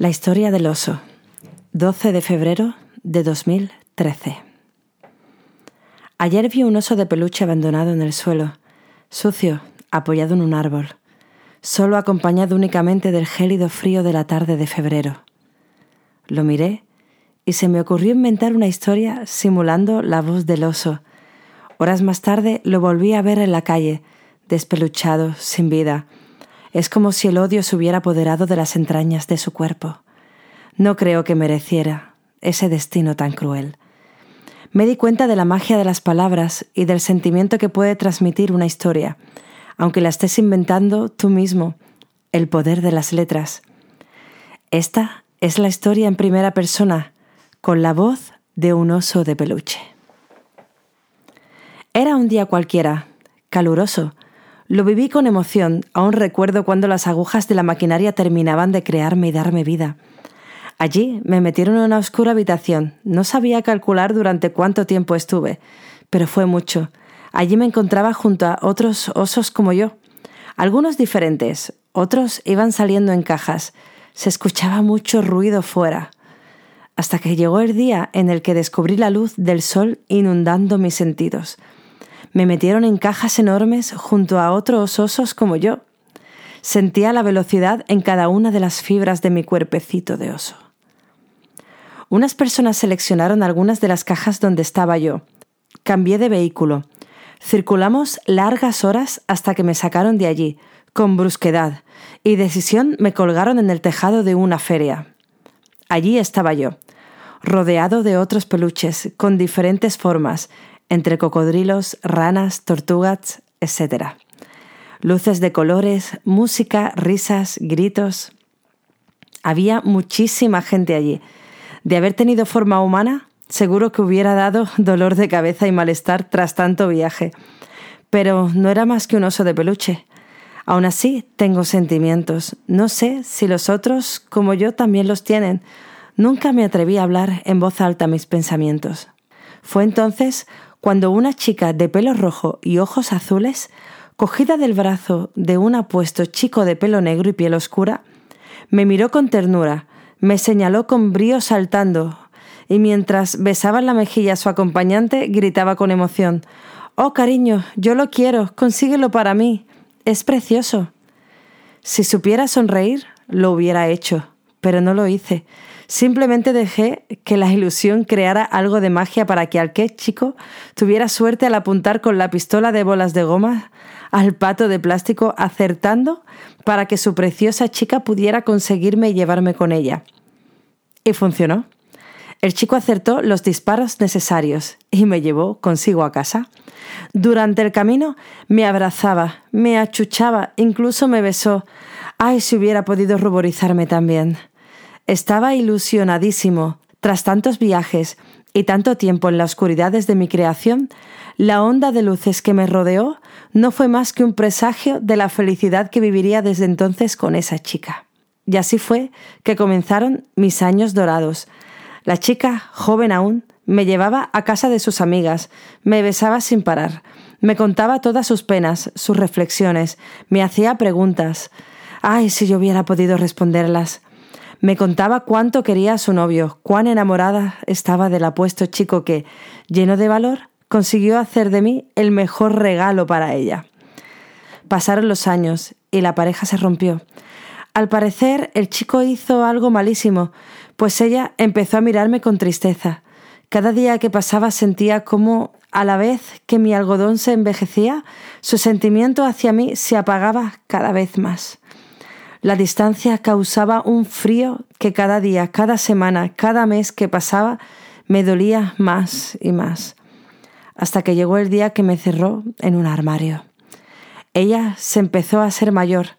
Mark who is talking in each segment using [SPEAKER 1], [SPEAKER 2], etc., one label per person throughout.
[SPEAKER 1] La historia del oso. 12 de febrero de 2013. Ayer vi un oso de peluche abandonado en el suelo, sucio, apoyado en un árbol, solo acompañado únicamente del gélido frío de la tarde de febrero. Lo miré y se me ocurrió inventar una historia simulando la voz del oso. Horas más tarde lo volví a ver en la calle, despeluchado, sin vida, es como si el odio se hubiera apoderado de las entrañas de su cuerpo. No creo que mereciera ese destino tan cruel. Me di cuenta de la magia de las palabras y del sentimiento que puede transmitir una historia, aunque la estés inventando tú mismo, el poder de las letras. Esta es la historia en primera persona, con la voz de un oso de peluche. Era un día cualquiera, caluroso, lo viví con emoción, aún recuerdo cuando las agujas de la maquinaria terminaban de crearme y darme vida. Allí me metieron en una oscura habitación. No sabía calcular durante cuánto tiempo estuve, pero fue mucho. Allí me encontraba junto a otros osos como yo. Algunos diferentes, otros iban saliendo en cajas. Se escuchaba mucho ruido fuera. Hasta que llegó el día en el que descubrí la luz del sol inundando mis sentidos me metieron en cajas enormes junto a otros osos como yo. Sentía la velocidad en cada una de las fibras de mi cuerpecito de oso. Unas personas seleccionaron algunas de las cajas donde estaba yo. Cambié de vehículo. Circulamos largas horas hasta que me sacaron de allí, con brusquedad, y decisión me colgaron en el tejado de una feria. Allí estaba yo, rodeado de otros peluches, con diferentes formas, entre cocodrilos, ranas, tortugas, etc. Luces de colores, música, risas, gritos. Había muchísima gente allí. De haber tenido forma humana, seguro que hubiera dado dolor de cabeza y malestar tras tanto viaje. Pero no era más que un oso de peluche. Aún así, tengo sentimientos. No sé si los otros, como yo, también los tienen. Nunca me atreví a hablar en voz alta mis pensamientos. Fue entonces cuando una chica de pelo rojo y ojos azules, cogida del brazo de un apuesto chico de pelo negro y piel oscura, me miró con ternura, me señaló con brío saltando, y mientras besaba en la mejilla a su acompañante, gritaba con emoción Oh, cariño, yo lo quiero, consíguelo para mí. Es precioso. Si supiera sonreír, lo hubiera hecho, pero no lo hice. Simplemente dejé que la ilusión creara algo de magia para que aquel chico tuviera suerte al apuntar con la pistola de bolas de goma al pato de plástico acertando para que su preciosa chica pudiera conseguirme y llevarme con ella. Y funcionó. El chico acertó los disparos necesarios y me llevó consigo a casa. Durante el camino me abrazaba, me achuchaba, incluso me besó. Ay, si hubiera podido ruborizarme también. Estaba ilusionadísimo. Tras tantos viajes y tanto tiempo en la oscuridad desde mi creación, la onda de luces que me rodeó no fue más que un presagio de la felicidad que viviría desde entonces con esa chica. Y así fue que comenzaron mis años dorados. La chica, joven aún, me llevaba a casa de sus amigas, me besaba sin parar, me contaba todas sus penas, sus reflexiones, me hacía preguntas. Ay, si yo hubiera podido responderlas. Me contaba cuánto quería a su novio, cuán enamorada estaba del apuesto chico que, lleno de valor, consiguió hacer de mí el mejor regalo para ella. Pasaron los años y la pareja se rompió. Al parecer, el chico hizo algo malísimo, pues ella empezó a mirarme con tristeza. Cada día que pasaba sentía como, a la vez que mi algodón se envejecía, su sentimiento hacia mí se apagaba cada vez más. La distancia causaba un frío que cada día, cada semana, cada mes que pasaba me dolía más y más, hasta que llegó el día que me cerró en un armario. Ella se empezó a ser mayor.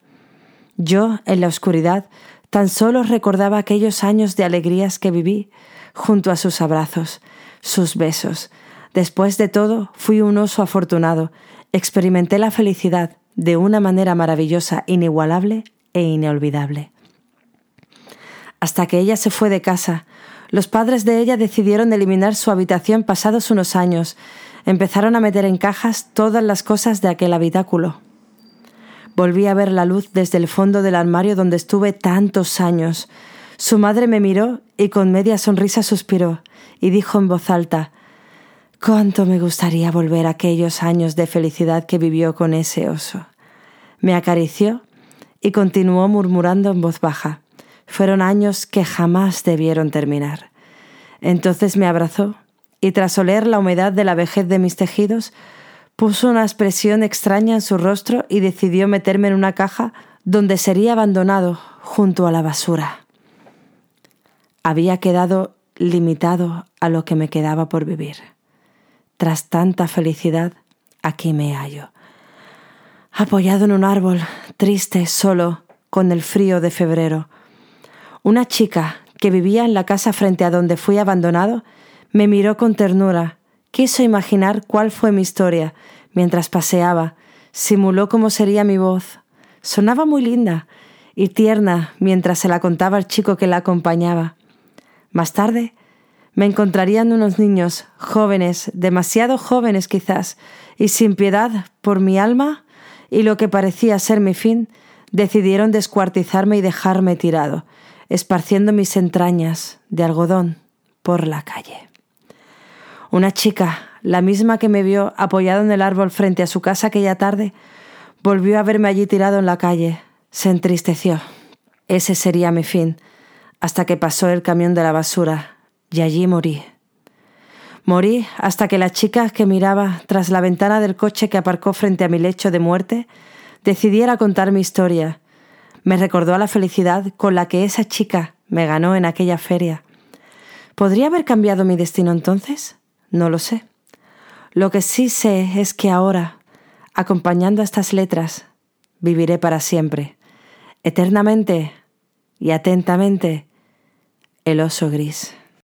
[SPEAKER 1] Yo, en la oscuridad, tan solo recordaba aquellos años de alegrías que viví junto a sus abrazos, sus besos. Después de todo, fui un oso afortunado. Experimenté la felicidad de una manera maravillosa, inigualable e inolvidable. Hasta que ella se fue de casa, los padres de ella decidieron eliminar su habitación pasados unos años. Empezaron a meter en cajas todas las cosas de aquel habitáculo. Volví a ver la luz desde el fondo del armario donde estuve tantos años. Su madre me miró y con media sonrisa suspiró y dijo en voz alta Cuánto me gustaría volver a aquellos años de felicidad que vivió con ese oso. Me acarició y continuó murmurando en voz baja. Fueron años que jamás debieron terminar. Entonces me abrazó y tras oler la humedad de la vejez de mis tejidos, puso una expresión extraña en su rostro y decidió meterme en una caja donde sería abandonado junto a la basura. Había quedado limitado a lo que me quedaba por vivir. Tras tanta felicidad, aquí me hallo, apoyado en un árbol, triste, solo, con el frío de febrero. Una chica que vivía en la casa frente a donde fui abandonado me miró con ternura, quiso imaginar cuál fue mi historia mientras paseaba, simuló cómo sería mi voz. Sonaba muy linda y tierna mientras se la contaba al chico que la acompañaba. Más tarde me encontrarían unos niños jóvenes, demasiado jóvenes quizás, y sin piedad por mi alma y lo que parecía ser mi fin, decidieron descuartizarme y dejarme tirado, esparciendo mis entrañas de algodón por la calle. Una chica, la misma que me vio apoyado en el árbol frente a su casa aquella tarde, volvió a verme allí tirado en la calle. Se entristeció. Ese sería mi fin, hasta que pasó el camión de la basura y allí morí. Morí hasta que la chica que miraba tras la ventana del coche que aparcó frente a mi lecho de muerte decidiera contar mi historia. Me recordó a la felicidad con la que esa chica me ganó en aquella feria. ¿Podría haber cambiado mi destino entonces? No lo sé. Lo que sí sé es que ahora, acompañando a estas letras, viviré para siempre, eternamente y atentamente, el oso gris.